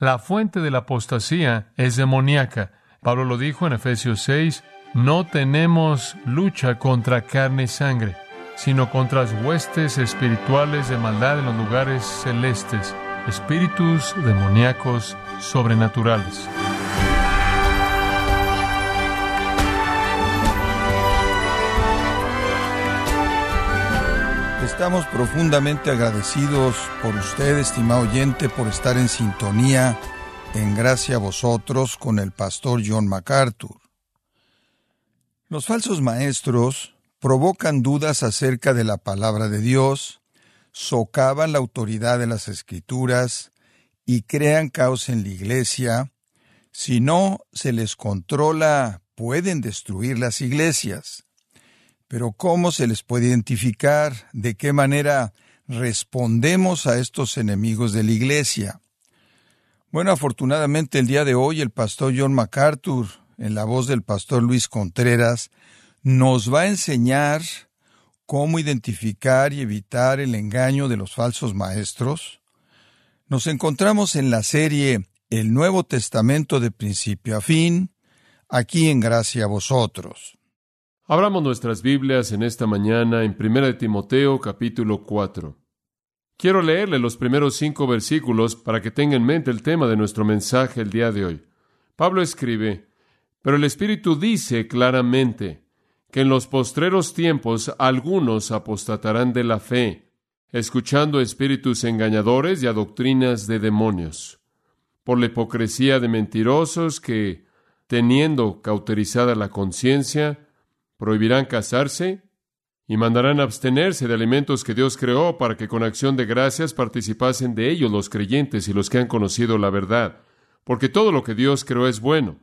La fuente de la apostasía es demoníaca. Pablo lo dijo en Efesios 6, no tenemos lucha contra carne y sangre, sino contra las huestes espirituales de maldad en los lugares celestes, espíritus demoníacos sobrenaturales. Estamos profundamente agradecidos por usted, estimado oyente, por estar en sintonía, en gracia a vosotros, con el pastor John MacArthur. Los falsos maestros provocan dudas acerca de la palabra de Dios, socavan la autoridad de las escrituras y crean caos en la iglesia. Si no se les controla, pueden destruir las iglesias. Pero ¿cómo se les puede identificar? ¿De qué manera respondemos a estos enemigos de la Iglesia? Bueno, afortunadamente el día de hoy el pastor John MacArthur, en la voz del pastor Luis Contreras, nos va a enseñar cómo identificar y evitar el engaño de los falsos maestros. Nos encontramos en la serie El Nuevo Testamento de principio a fin, aquí en Gracia a vosotros. Abramos nuestras Biblias en esta mañana en 1 Timoteo capítulo 4. Quiero leerle los primeros cinco versículos para que tenga en mente el tema de nuestro mensaje el día de hoy. Pablo escribe, Pero el Espíritu dice claramente que en los postreros tiempos algunos apostatarán de la fe, escuchando espíritus engañadores y a doctrinas de demonios, por la hipocresía de mentirosos que, teniendo cauterizada la conciencia, prohibirán casarse y mandarán abstenerse de alimentos que Dios creó para que con acción de gracias participasen de ellos los creyentes y los que han conocido la verdad, porque todo lo que Dios creó es bueno,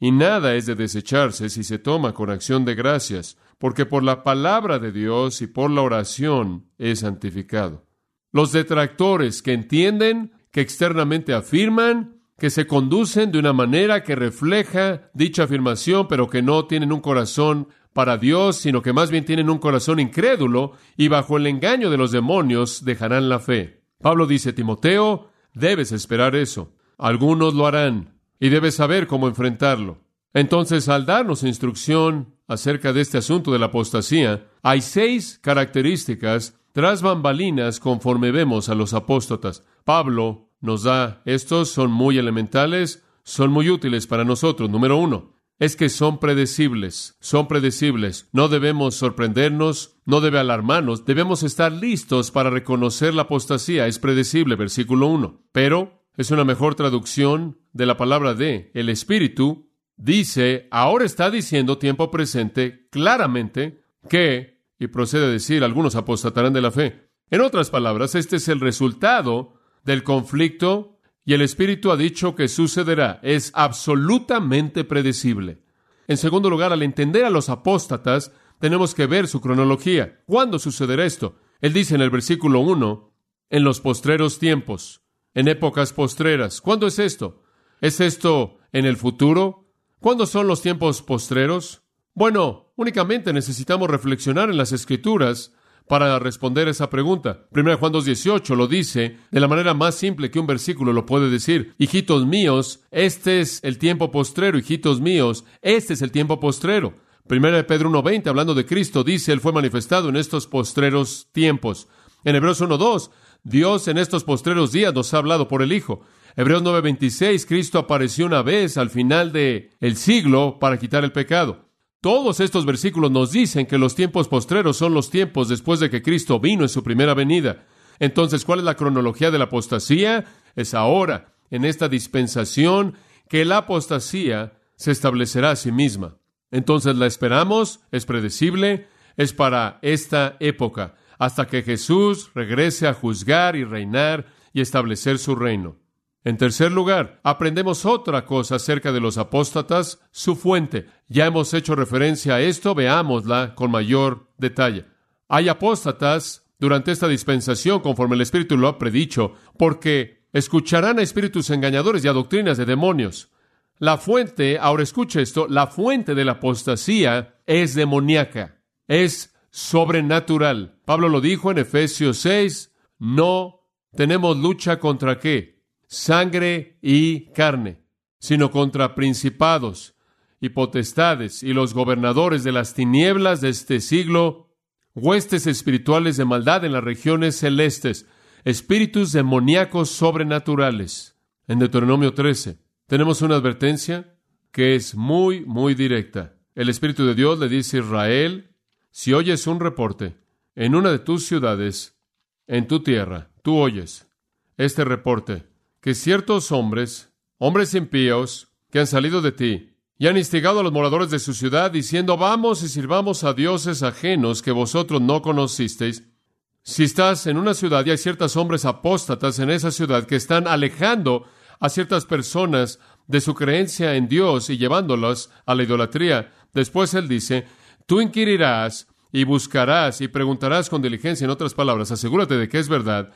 y nada es de desecharse si se toma con acción de gracias, porque por la palabra de Dios y por la oración es santificado. Los detractores que entienden, que externamente afirman, que se conducen de una manera que refleja dicha afirmación, pero que no tienen un corazón para Dios, sino que más bien tienen un corazón incrédulo y bajo el engaño de los demonios dejarán la fe. Pablo dice, Timoteo, debes esperar eso. Algunos lo harán y debes saber cómo enfrentarlo. Entonces, al darnos instrucción acerca de este asunto de la apostasía, hay seis características tras bambalinas conforme vemos a los apóstatas. Pablo nos da estos, son muy elementales, son muy útiles para nosotros. Número uno, es que son predecibles, son predecibles. No debemos sorprendernos, no debe alarmarnos, debemos estar listos para reconocer la apostasía. Es predecible, versículo 1. Pero es una mejor traducción de la palabra de el Espíritu. Dice, ahora está diciendo tiempo presente claramente que, y procede a decir, algunos apostatarán de la fe. En otras palabras, este es el resultado del conflicto y el Espíritu ha dicho que sucederá. Es absolutamente predecible. En segundo lugar, al entender a los apóstatas, tenemos que ver su cronología. ¿Cuándo sucederá esto? Él dice en el versículo 1, en los postreros tiempos, en épocas postreras. ¿Cuándo es esto? ¿Es esto en el futuro? ¿Cuándo son los tiempos postreros? Bueno, únicamente necesitamos reflexionar en las escrituras para responder esa pregunta. 1 Juan 2.18 lo dice de la manera más simple que un versículo lo puede decir. Hijitos míos, este es el tiempo postrero, hijitos míos, este es el tiempo postrero. 1 Pedro 1.20, hablando de Cristo, dice, Él fue manifestado en estos postreros tiempos. En Hebreos 1.2, Dios en estos postreros días nos ha hablado por el Hijo. Hebreos 9:26, Cristo apareció una vez al final del el siglo para quitar el pecado. Todos estos versículos nos dicen que los tiempos postreros son los tiempos después de que Cristo vino en su primera venida. Entonces, ¿cuál es la cronología de la apostasía? Es ahora, en esta dispensación, que la apostasía se establecerá a sí misma. Entonces la esperamos, es predecible, es para esta época, hasta que Jesús regrese a juzgar y reinar y establecer su reino. En tercer lugar, aprendemos otra cosa acerca de los apóstatas, su fuente. Ya hemos hecho referencia a esto, veámosla con mayor detalle. Hay apóstatas durante esta dispensación, conforme el Espíritu lo ha predicho, porque escucharán a espíritus engañadores y a doctrinas de demonios. La fuente, ahora escucha esto, la fuente de la apostasía es demoníaca, es sobrenatural. Pablo lo dijo en Efesios 6, no tenemos lucha contra qué? Sangre y carne, sino contra principados y potestades y los gobernadores de las tinieblas de este siglo, huestes espirituales de maldad en las regiones celestes, espíritus demoníacos sobrenaturales. En Deuteronomio 13 tenemos una advertencia que es muy, muy directa. El Espíritu de Dios le dice a Israel, si oyes un reporte en una de tus ciudades, en tu tierra, tú oyes este reporte, que ciertos hombres, hombres impíos, que han salido de ti, y han instigado a los moradores de su ciudad, diciendo, vamos y sirvamos a dioses ajenos que vosotros no conocisteis. Si estás en una ciudad y hay ciertos hombres apóstatas en esa ciudad que están alejando a ciertas personas de su creencia en Dios y llevándolas a la idolatría, después él dice, tú inquirirás y buscarás y preguntarás con diligencia, en otras palabras, asegúrate de que es verdad.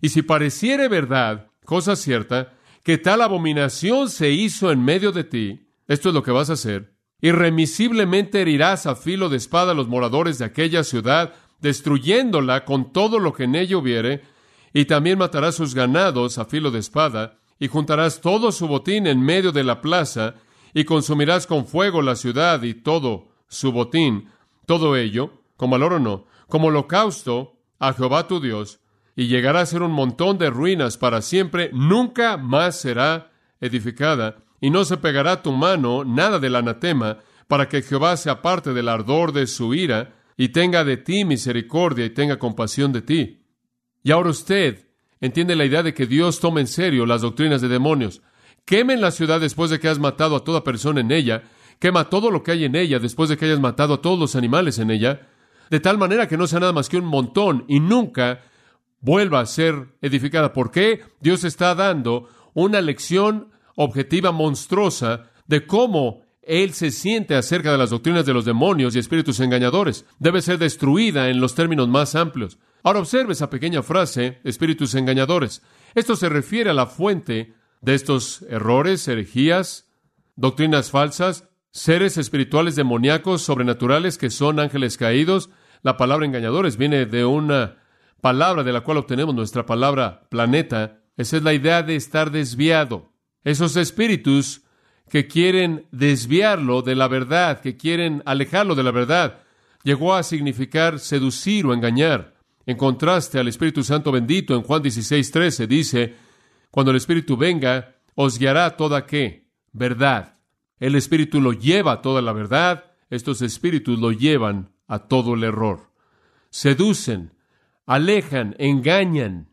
Y si pareciere verdad, cosa cierta, que tal abominación se hizo en medio de ti, esto es lo que vas a hacer. Irremisiblemente herirás a filo de espada a los moradores de aquella ciudad, destruyéndola con todo lo que en ella hubiere, y también matarás sus ganados a filo de espada, y juntarás todo su botín en medio de la plaza, y consumirás con fuego la ciudad y todo su botín, todo ello, como al oro no, como holocausto a Jehová tu Dios, y llegará a ser un montón de ruinas para siempre, nunca más será edificada, y no se pegará tu mano nada del anatema, para que Jehová se aparte del ardor de su ira, y tenga de ti misericordia y tenga compasión de ti. Y ahora usted entiende la idea de que Dios toma en serio las doctrinas de demonios. Quemen la ciudad después de que has matado a toda persona en ella, quema todo lo que hay en ella después de que hayas matado a todos los animales en ella, de tal manera que no sea nada más que un montón y nunca vuelva a ser edificada. ¿Por qué? Dios está dando una lección objetiva monstruosa de cómo Él se siente acerca de las doctrinas de los demonios y espíritus engañadores. Debe ser destruida en los términos más amplios. Ahora observe esa pequeña frase, espíritus engañadores. Esto se refiere a la fuente de estos errores, herejías, doctrinas falsas, seres espirituales demoníacos, sobrenaturales que son ángeles caídos. La palabra engañadores viene de una palabra de la cual obtenemos nuestra palabra planeta. Esa es la idea de estar desviado. Esos espíritus que quieren desviarlo de la verdad, que quieren alejarlo de la verdad, llegó a significar seducir o engañar. En contraste al Espíritu Santo bendito en Juan 16, 13 dice, cuando el Espíritu venga, os guiará toda qué? Verdad. El Espíritu lo lleva a toda la verdad, estos espíritus lo llevan a todo el error. Seducen, alejan, engañan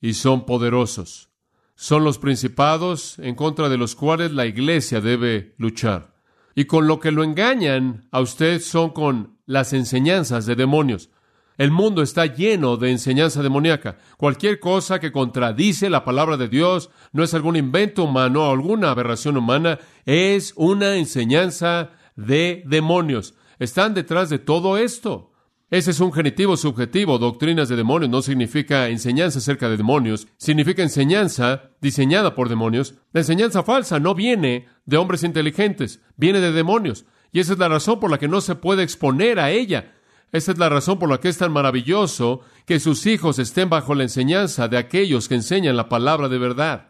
y son poderosos. Son los principados en contra de los cuales la iglesia debe luchar. Y con lo que lo engañan a usted son con las enseñanzas de demonios. El mundo está lleno de enseñanza demoníaca. Cualquier cosa que contradice la palabra de Dios no es algún invento humano o alguna aberración humana, es una enseñanza de demonios. Están detrás de todo esto. Ese es un genitivo subjetivo. Doctrinas de demonios no significa enseñanza acerca de demonios, significa enseñanza diseñada por demonios. La enseñanza falsa no viene de hombres inteligentes, viene de demonios. Y esa es la razón por la que no se puede exponer a ella. Esa es la razón por la que es tan maravilloso que sus hijos estén bajo la enseñanza de aquellos que enseñan la palabra de verdad.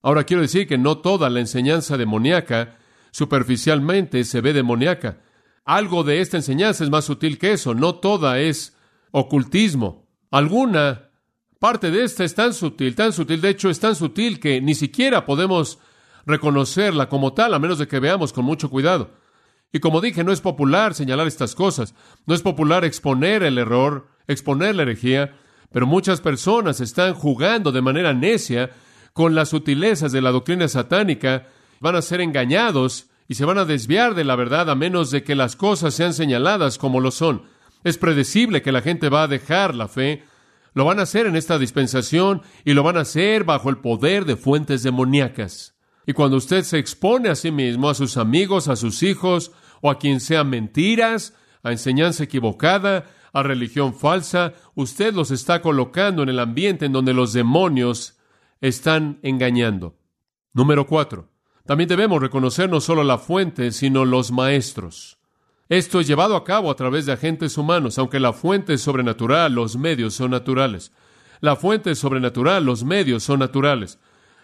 Ahora quiero decir que no toda la enseñanza demoníaca superficialmente se ve demoníaca. Algo de esta enseñanza es más sutil que eso, no toda es ocultismo. Alguna parte de esta es tan sutil, tan sutil, de hecho es tan sutil que ni siquiera podemos reconocerla como tal a menos de que veamos con mucho cuidado. Y como dije, no es popular señalar estas cosas, no es popular exponer el error, exponer la herejía, pero muchas personas están jugando de manera necia con las sutilezas de la doctrina satánica, van a ser engañados y se van a desviar de la verdad a menos de que las cosas sean señaladas como lo son. Es predecible que la gente va a dejar la fe, lo van a hacer en esta dispensación y lo van a hacer bajo el poder de fuentes demoníacas. Y cuando usted se expone a sí mismo, a sus amigos, a sus hijos, o a quien sea mentiras, a enseñanza equivocada, a religión falsa, usted los está colocando en el ambiente en donde los demonios están engañando. Número cuatro. También debemos reconocer no solo la fuente, sino los maestros. Esto es llevado a cabo a través de agentes humanos, aunque la fuente es sobrenatural, los medios son naturales. La fuente es sobrenatural, los medios son naturales.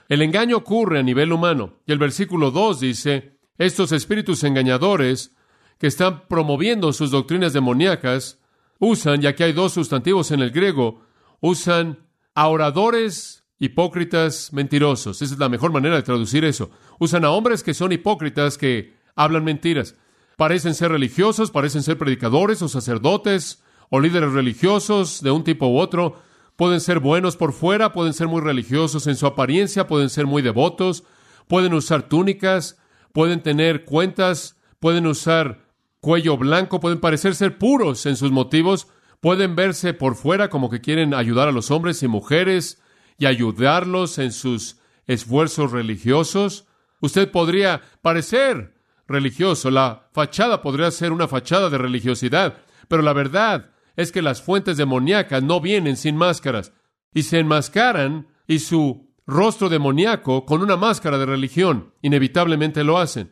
El engaño ocurre a nivel humano. Y el versículo 2 dice, estos espíritus engañadores que están promoviendo sus doctrinas demoníacas usan, ya que hay dos sustantivos en el griego, usan a oradores hipócritas mentirosos. Esa es la mejor manera de traducir eso. Usan a hombres que son hipócritas que hablan mentiras. Parecen ser religiosos, parecen ser predicadores o sacerdotes o líderes religiosos de un tipo u otro. Pueden ser buenos por fuera, pueden ser muy religiosos en su apariencia, pueden ser muy devotos, pueden usar túnicas, pueden tener cuentas, pueden usar cuello blanco, pueden parecer ser puros en sus motivos, pueden verse por fuera como que quieren ayudar a los hombres y mujeres y ayudarlos en sus esfuerzos religiosos. Usted podría parecer religioso, la fachada podría ser una fachada de religiosidad, pero la verdad es que las fuentes demoníacas no vienen sin máscaras y se enmascaran y su rostro demoníaco con una máscara de religión, inevitablemente lo hacen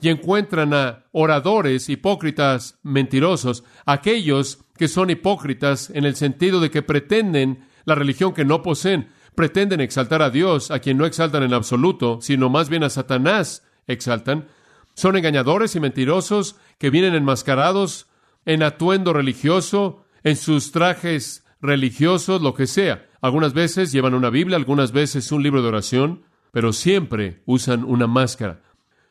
y encuentran a oradores hipócritas mentirosos, aquellos que son hipócritas en el sentido de que pretenden la religión que no poseen, pretenden exaltar a Dios, a quien no exaltan en absoluto, sino más bien a Satanás exaltan, son engañadores y mentirosos que vienen enmascarados en atuendo religioso, en sus trajes religiosos, lo que sea. Algunas veces llevan una Biblia, algunas veces un libro de oración, pero siempre usan una máscara.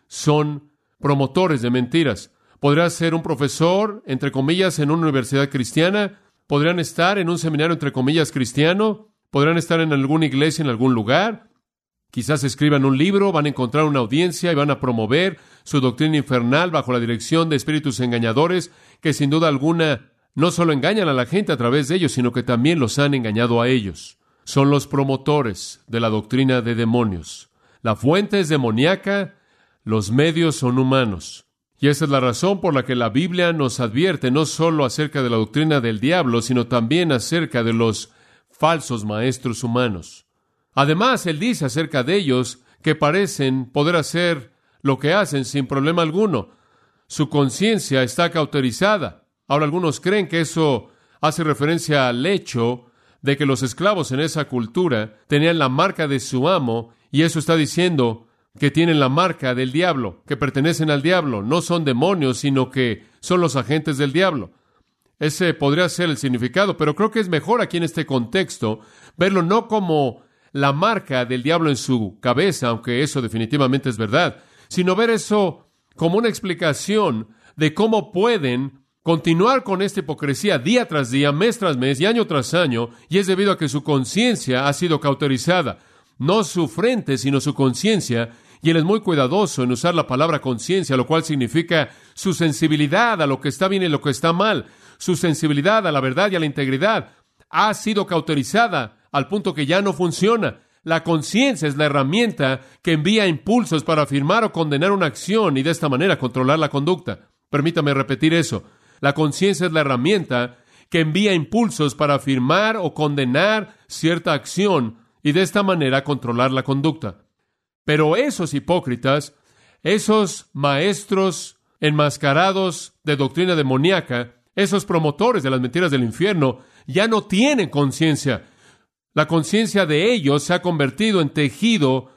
Son promotores de mentiras. Podrá ser un profesor, entre comillas, en una universidad cristiana, podrían estar en un seminario, entre comillas, cristiano, podrán estar en alguna iglesia, en algún lugar, quizás escriban un libro, van a encontrar una audiencia y van a promover su doctrina infernal bajo la dirección de espíritus engañadores que sin duda alguna no solo engañan a la gente a través de ellos, sino que también los han engañado a ellos. Son los promotores de la doctrina de demonios. La fuente es demoníaca, los medios son humanos. Y esa es la razón por la que la Biblia nos advierte no solo acerca de la doctrina del diablo, sino también acerca de los falsos maestros humanos. Además, él dice acerca de ellos que parecen poder hacer lo que hacen sin problema alguno. Su conciencia está cauterizada. Ahora algunos creen que eso hace referencia al hecho de que los esclavos en esa cultura tenían la marca de su amo y eso está diciendo que tienen la marca del diablo, que pertenecen al diablo, no son demonios, sino que son los agentes del diablo. Ese podría ser el significado, pero creo que es mejor aquí en este contexto verlo no como la marca del diablo en su cabeza, aunque eso definitivamente es verdad, sino ver eso como una explicación de cómo pueden continuar con esta hipocresía día tras día, mes tras mes y año tras año, y es debido a que su conciencia ha sido cauterizada, no su frente, sino su conciencia, y él es muy cuidadoso en usar la palabra conciencia, lo cual significa su sensibilidad a lo que está bien y lo que está mal, su sensibilidad a la verdad y a la integridad, ha sido cauterizada al punto que ya no funciona. La conciencia es la herramienta que envía impulsos para afirmar o condenar una acción y de esta manera controlar la conducta. Permítame repetir eso. La conciencia es la herramienta que envía impulsos para afirmar o condenar cierta acción y de esta manera controlar la conducta. Pero esos hipócritas, esos maestros enmascarados de doctrina demoníaca, esos promotores de las mentiras del infierno, ya no tienen conciencia. La conciencia de ellos se ha convertido en tejido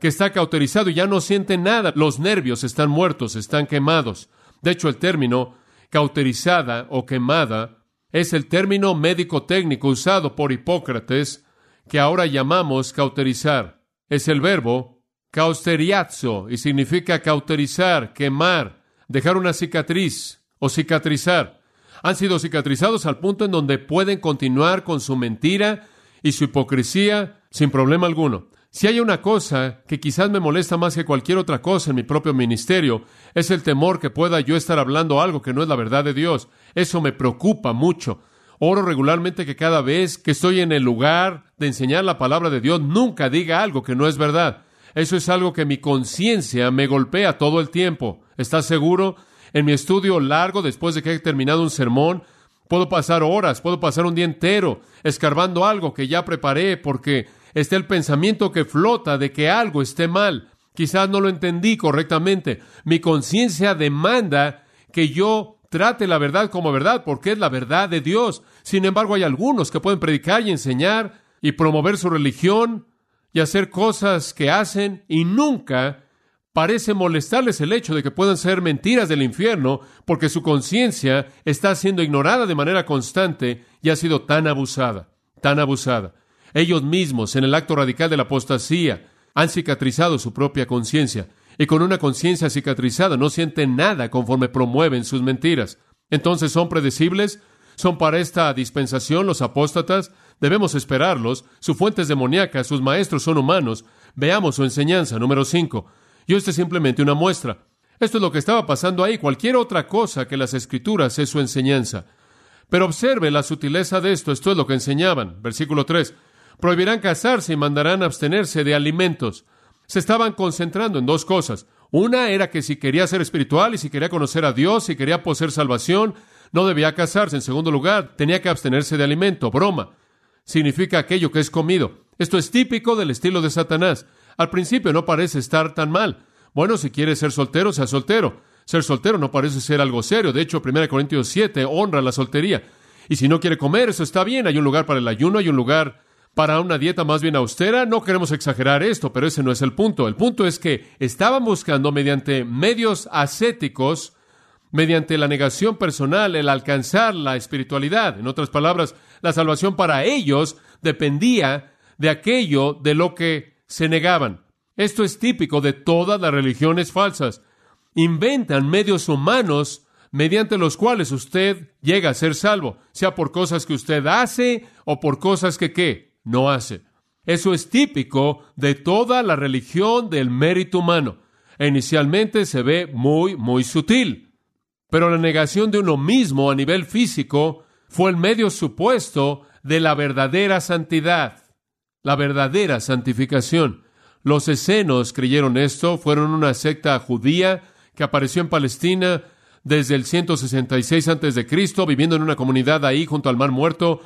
que está cauterizado y ya no sienten nada. Los nervios están muertos, están quemados. De hecho, el término cauterizada o quemada es el término médico técnico usado por Hipócrates que ahora llamamos cauterizar. Es el verbo causteriazzo y significa cauterizar, quemar, dejar una cicatriz o cicatrizar. Han sido cicatrizados al punto en donde pueden continuar con su mentira y su hipocresía sin problema alguno. Si hay una cosa que quizás me molesta más que cualquier otra cosa en mi propio ministerio, es el temor que pueda yo estar hablando algo que no es la verdad de Dios. Eso me preocupa mucho. Oro regularmente que cada vez que estoy en el lugar de enseñar la palabra de Dios, nunca diga algo que no es verdad. Eso es algo que mi conciencia me golpea todo el tiempo. ¿Estás seguro? En mi estudio largo, después de que he terminado un sermón, puedo pasar horas, puedo pasar un día entero escarbando algo que ya preparé porque está el pensamiento que flota de que algo esté mal. Quizás no lo entendí correctamente. Mi conciencia demanda que yo trate la verdad como verdad porque es la verdad de Dios. Sin embargo, hay algunos que pueden predicar y enseñar y promover su religión y hacer cosas que hacen y nunca parece molestarles el hecho de que puedan ser mentiras del infierno porque su conciencia está siendo ignorada de manera constante y ha sido tan abusada, tan abusada. Ellos mismos, en el acto radical de la apostasía, han cicatrizado su propia conciencia y con una conciencia cicatrizada no sienten nada conforme promueven sus mentiras. Entonces son predecibles, son para esta dispensación los apóstatas, debemos esperarlos, su fuente es demoníaca, sus maestros son humanos. Veamos su enseñanza, número 5. Y esto es simplemente una muestra. Esto es lo que estaba pasando ahí. Cualquier otra cosa que las escrituras es su enseñanza. Pero observe la sutileza de esto. Esto es lo que enseñaban. Versículo 3. Prohibirán casarse y mandarán abstenerse de alimentos. Se estaban concentrando en dos cosas. Una era que si quería ser espiritual y si quería conocer a Dios, si quería poseer salvación, no debía casarse. En segundo lugar, tenía que abstenerse de alimento. Broma. Significa aquello que es comido. Esto es típico del estilo de Satanás. Al principio no parece estar tan mal. Bueno, si quiere ser soltero, sea soltero. Ser soltero no parece ser algo serio. De hecho, 1 Corintios 7 honra la soltería. Y si no quiere comer, eso está bien. Hay un lugar para el ayuno, hay un lugar para una dieta más bien austera. No queremos exagerar esto, pero ese no es el punto. El punto es que estaban buscando mediante medios ascéticos, mediante la negación personal, el alcanzar la espiritualidad. En otras palabras, la salvación para ellos dependía de aquello de lo que se negaban. Esto es típico de todas las religiones falsas. Inventan medios humanos mediante los cuales usted llega a ser salvo, sea por cosas que usted hace o por cosas que qué no hace. Eso es típico de toda la religión del mérito humano. Inicialmente se ve muy, muy sutil. Pero la negación de uno mismo a nivel físico fue el medio supuesto de la verdadera santidad la verdadera santificación. Los escenos creyeron esto, fueron una secta judía que apareció en Palestina desde el 166 a.C., viviendo en una comunidad ahí junto al Mar Muerto.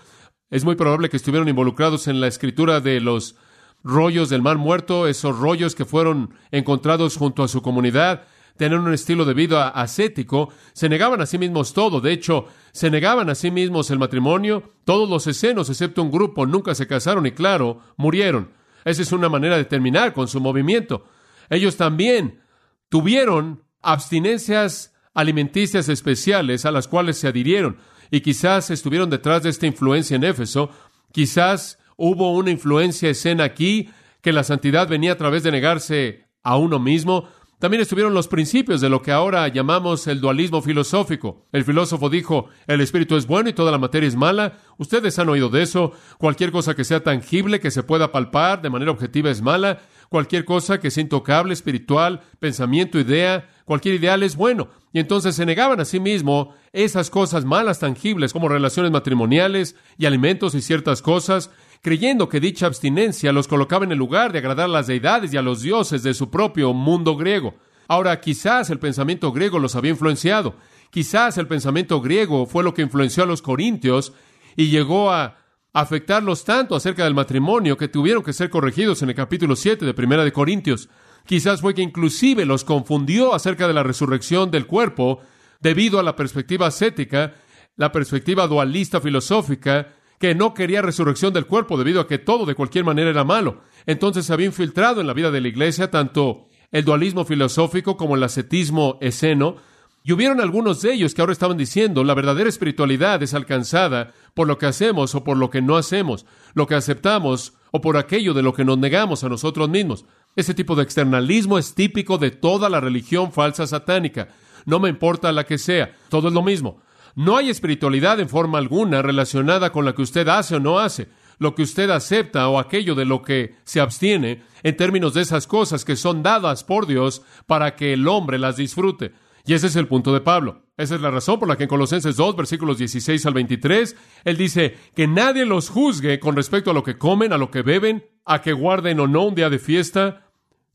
Es muy probable que estuvieron involucrados en la escritura de los rollos del Mar Muerto, esos rollos que fueron encontrados junto a su comunidad tener un estilo de vida ascético, se negaban a sí mismos todo. De hecho, se negaban a sí mismos el matrimonio. Todos los escenos, excepto un grupo, nunca se casaron y, claro, murieron. Esa es una manera de terminar con su movimiento. Ellos también tuvieron abstinencias alimenticias especiales a las cuales se adhirieron y quizás estuvieron detrás de esta influencia en Éfeso. Quizás hubo una influencia escena aquí que la santidad venía a través de negarse a uno mismo. También estuvieron los principios de lo que ahora llamamos el dualismo filosófico. El filósofo dijo, el espíritu es bueno y toda la materia es mala. Ustedes han oído de eso. Cualquier cosa que sea tangible, que se pueda palpar de manera objetiva es mala. Cualquier cosa que sea intocable, espiritual, pensamiento, idea, cualquier ideal es bueno. Y entonces se negaban a sí mismo esas cosas malas tangibles como relaciones matrimoniales y alimentos y ciertas cosas creyendo que dicha abstinencia los colocaba en el lugar de agradar a las deidades y a los dioses de su propio mundo griego. Ahora, quizás el pensamiento griego los había influenciado, quizás el pensamiento griego fue lo que influenció a los corintios y llegó a afectarlos tanto acerca del matrimonio que tuvieron que ser corregidos en el capítulo 7 de Primera de Corintios. Quizás fue que inclusive los confundió acerca de la resurrección del cuerpo debido a la perspectiva ascética, la perspectiva dualista filosófica que no quería resurrección del cuerpo debido a que todo de cualquier manera era malo. Entonces se había infiltrado en la vida de la iglesia tanto el dualismo filosófico como el ascetismo esceno, y hubieron algunos de ellos que ahora estaban diciendo la verdadera espiritualidad es alcanzada por lo que hacemos o por lo que no hacemos, lo que aceptamos o por aquello de lo que nos negamos a nosotros mismos. Ese tipo de externalismo es típico de toda la religión falsa satánica. No me importa la que sea, todo es lo mismo. No hay espiritualidad en forma alguna relacionada con la que usted hace o no hace, lo que usted acepta o aquello de lo que se abstiene en términos de esas cosas que son dadas por Dios para que el hombre las disfrute. Y ese es el punto de Pablo. Esa es la razón por la que en Colosenses 2, versículos 16 al 23, él dice que nadie los juzgue con respecto a lo que comen, a lo que beben, a que guarden o no un día de fiesta,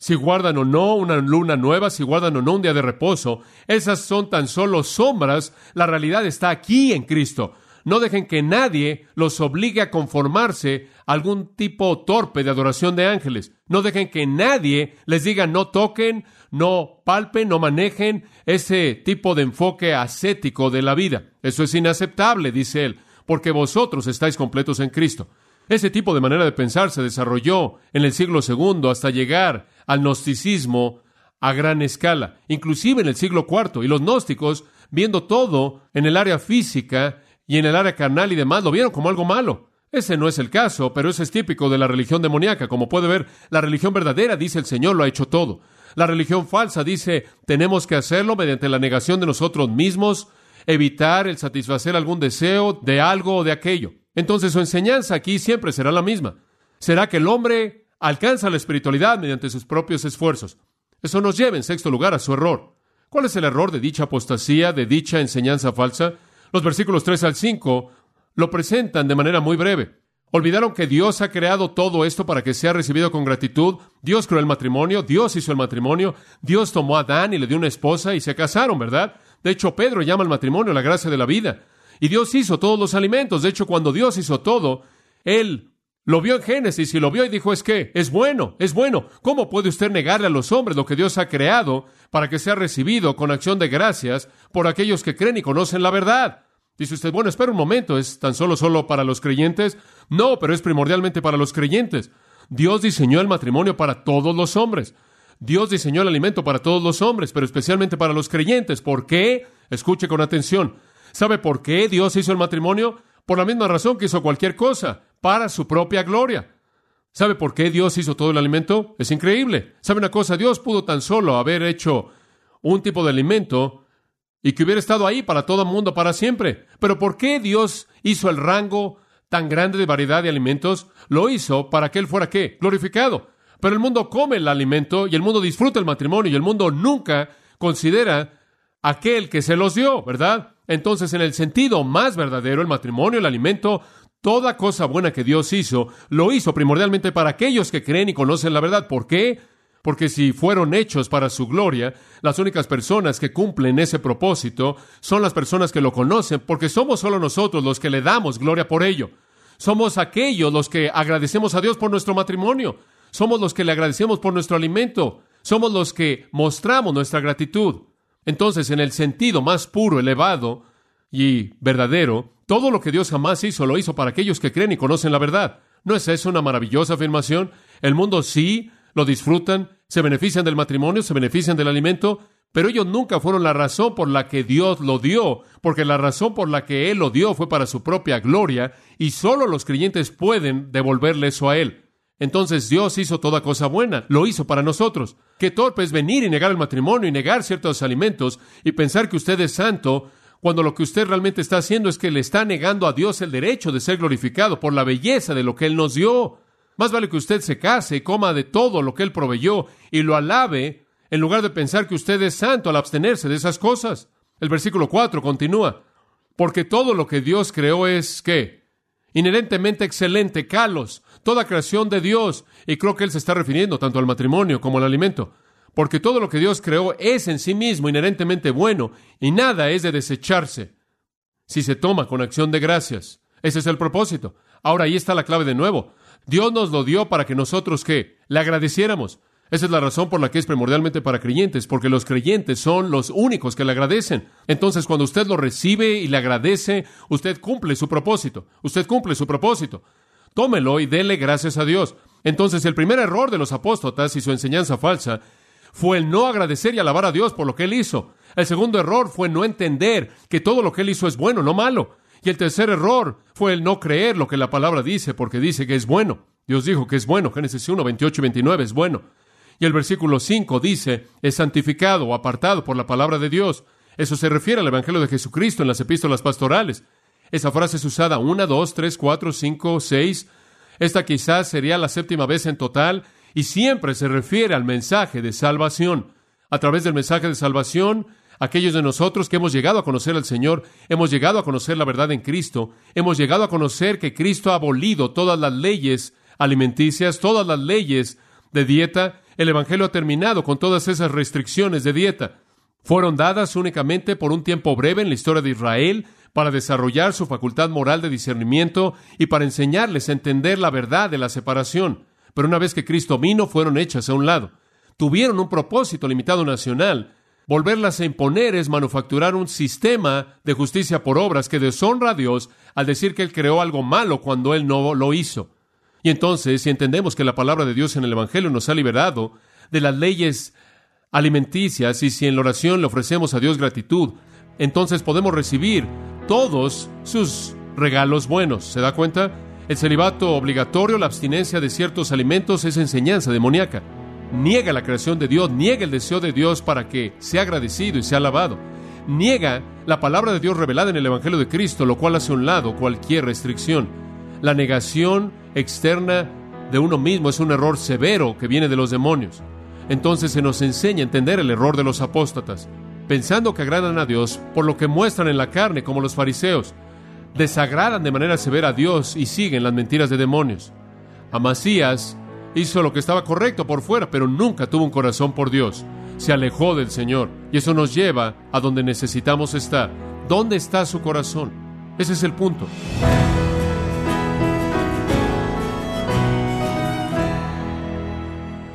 si guardan o no una luna nueva, si guardan o no un día de reposo. Esas son tan solo sombras. La realidad está aquí en Cristo. No dejen que nadie los obligue a conformarse a algún tipo torpe de adoración de ángeles. No dejen que nadie les diga no toquen, no palpen, no manejen ese tipo de enfoque ascético de la vida. Eso es inaceptable, dice él, porque vosotros estáis completos en Cristo. Ese tipo de manera de pensar se desarrolló en el siglo II hasta llegar al gnosticismo a gran escala, inclusive en el siglo IV. Y los gnósticos, viendo todo en el área física y en el área carnal y demás, lo vieron como algo malo. Ese no es el caso, pero ese es típico de la religión demoníaca. Como puede ver, la religión verdadera dice el Señor lo ha hecho todo. La religión falsa dice tenemos que hacerlo mediante la negación de nosotros mismos, evitar el satisfacer algún deseo de algo o de aquello. Entonces su enseñanza aquí siempre será la misma. Será que el hombre alcanza la espiritualidad mediante sus propios esfuerzos. Eso nos lleva, en sexto lugar, a su error. ¿Cuál es el error de dicha apostasía, de dicha enseñanza falsa? Los versículos 3 al 5 lo presentan de manera muy breve. Olvidaron que Dios ha creado todo esto para que sea recibido con gratitud. Dios creó el matrimonio, Dios hizo el matrimonio, Dios tomó a Adán y le dio una esposa y se casaron, ¿verdad? De hecho, Pedro llama al matrimonio la gracia de la vida. Y Dios hizo todos los alimentos. De hecho, cuando Dios hizo todo, Él lo vio en Génesis y lo vio y dijo, es que es bueno, es bueno. ¿Cómo puede usted negarle a los hombres lo que Dios ha creado para que sea recibido con acción de gracias por aquellos que creen y conocen la verdad? Dice usted, bueno, espera un momento, ¿es tan solo solo para los creyentes? No, pero es primordialmente para los creyentes. Dios diseñó el matrimonio para todos los hombres. Dios diseñó el alimento para todos los hombres, pero especialmente para los creyentes. ¿Por qué? Escuche con atención. ¿Sabe por qué Dios hizo el matrimonio? Por la misma razón que hizo cualquier cosa, para su propia gloria. ¿Sabe por qué Dios hizo todo el alimento? Es increíble. ¿Sabe una cosa? Dios pudo tan solo haber hecho un tipo de alimento y que hubiera estado ahí para todo el mundo para siempre. Pero ¿por qué Dios hizo el rango tan grande de variedad de alimentos? Lo hizo para que Él fuera qué? Glorificado. Pero el mundo come el alimento y el mundo disfruta el matrimonio y el mundo nunca considera aquel que se los dio, ¿verdad? Entonces, en el sentido más verdadero, el matrimonio, el alimento, toda cosa buena que Dios hizo, lo hizo primordialmente para aquellos que creen y conocen la verdad. ¿Por qué? Porque si fueron hechos para su gloria, las únicas personas que cumplen ese propósito son las personas que lo conocen, porque somos solo nosotros los que le damos gloria por ello. Somos aquellos los que agradecemos a Dios por nuestro matrimonio. Somos los que le agradecemos por nuestro alimento. Somos los que mostramos nuestra gratitud. Entonces, en el sentido más puro, elevado y verdadero, todo lo que Dios jamás hizo lo hizo para aquellos que creen y conocen la verdad. ¿No es eso una maravillosa afirmación? El mundo sí lo disfrutan, se benefician del matrimonio, se benefician del alimento, pero ellos nunca fueron la razón por la que Dios lo dio, porque la razón por la que Él lo dio fue para su propia gloria, y solo los creyentes pueden devolverle eso a Él. Entonces Dios hizo toda cosa buena, lo hizo para nosotros. Qué torpe es venir y negar el matrimonio y negar ciertos alimentos y pensar que usted es santo cuando lo que usted realmente está haciendo es que le está negando a Dios el derecho de ser glorificado por la belleza de lo que Él nos dio. Más vale que usted se case y coma de todo lo que Él proveyó y lo alabe en lugar de pensar que usted es santo al abstenerse de esas cosas. El versículo 4 continúa. Porque todo lo que Dios creó es, ¿qué? Inherentemente excelente, calos, toda creación de Dios. Y creo que él se está refiriendo tanto al matrimonio como al alimento. Porque todo lo que Dios creó es en sí mismo inherentemente bueno y nada es de desecharse si se toma con acción de gracias. Ese es el propósito. Ahora ahí está la clave de nuevo. Dios nos lo dio para que nosotros qué? Le agradeciéramos. Esa es la razón por la que es primordialmente para creyentes, porque los creyentes son los únicos que le agradecen. Entonces, cuando usted lo recibe y le agradece, usted cumple su propósito. Usted cumple su propósito. Tómelo y dele gracias a Dios. Entonces, el primer error de los apóstotas y su enseñanza falsa fue el no agradecer y alabar a Dios por lo que Él hizo. El segundo error fue no entender que todo lo que Él hizo es bueno, no malo. Y el tercer error fue el no creer lo que la palabra dice, porque dice que es bueno. Dios dijo que es bueno. Génesis 1, 28 y 29 es bueno. Y el versículo 5 dice, es santificado o apartado por la palabra de Dios. Eso se refiere al Evangelio de Jesucristo en las epístolas pastorales. Esa frase es usada una, dos, tres, cuatro, cinco, seis. Esta quizás sería la séptima vez en total y siempre se refiere al mensaje de salvación. A través del mensaje de salvación, aquellos de nosotros que hemos llegado a conocer al Señor, hemos llegado a conocer la verdad en Cristo, hemos llegado a conocer que Cristo ha abolido todas las leyes alimenticias, todas las leyes de dieta. El Evangelio ha terminado con todas esas restricciones de dieta. Fueron dadas únicamente por un tiempo breve en la historia de Israel, para desarrollar su facultad moral de discernimiento y para enseñarles a entender la verdad de la separación. Pero una vez que Cristo vino, fueron hechas a un lado. Tuvieron un propósito limitado nacional. Volverlas a imponer es manufacturar un sistema de justicia por obras que deshonra a Dios al decir que Él creó algo malo cuando Él no lo hizo. Y entonces, si entendemos que la palabra de Dios en el Evangelio nos ha liberado de las leyes alimenticias y si en la oración le ofrecemos a Dios gratitud, entonces podemos recibir todos sus regalos buenos. ¿Se da cuenta? El celibato obligatorio, la abstinencia de ciertos alimentos es enseñanza demoníaca. Niega la creación de Dios, niega el deseo de Dios para que sea agradecido y sea alabado. Niega la palabra de Dios revelada en el Evangelio de Cristo, lo cual hace a un lado cualquier restricción. La negación externa de uno mismo es un error severo que viene de los demonios. Entonces se nos enseña a entender el error de los apóstatas, pensando que agradan a Dios por lo que muestran en la carne, como los fariseos. Desagradan de manera severa a Dios y siguen las mentiras de demonios. Amasías hizo lo que estaba correcto por fuera, pero nunca tuvo un corazón por Dios. Se alejó del Señor y eso nos lleva a donde necesitamos estar. ¿Dónde está su corazón? Ese es el punto.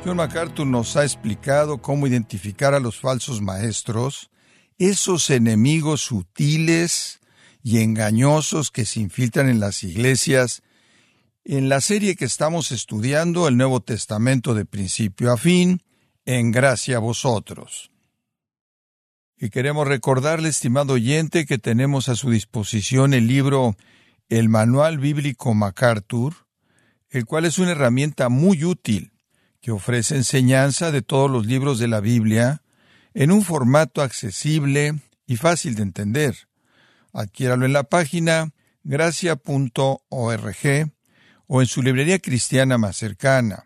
John MacArthur nos ha explicado cómo identificar a los falsos maestros, esos enemigos sutiles y engañosos que se infiltran en las iglesias, en la serie que estamos estudiando, el Nuevo Testamento de principio a fin, en gracia a vosotros. Y queremos recordarle, estimado oyente, que tenemos a su disposición el libro El Manual Bíblico MacArthur, el cual es una herramienta muy útil que ofrece enseñanza de todos los libros de la Biblia en un formato accesible y fácil de entender. Adquiéralo en la página gracia.org o en su librería cristiana más cercana.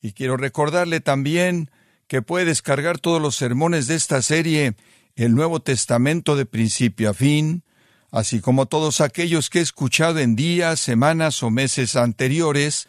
Y quiero recordarle también que puede descargar todos los sermones de esta serie, el Nuevo Testamento de principio a fin, así como todos aquellos que he escuchado en días, semanas o meses anteriores,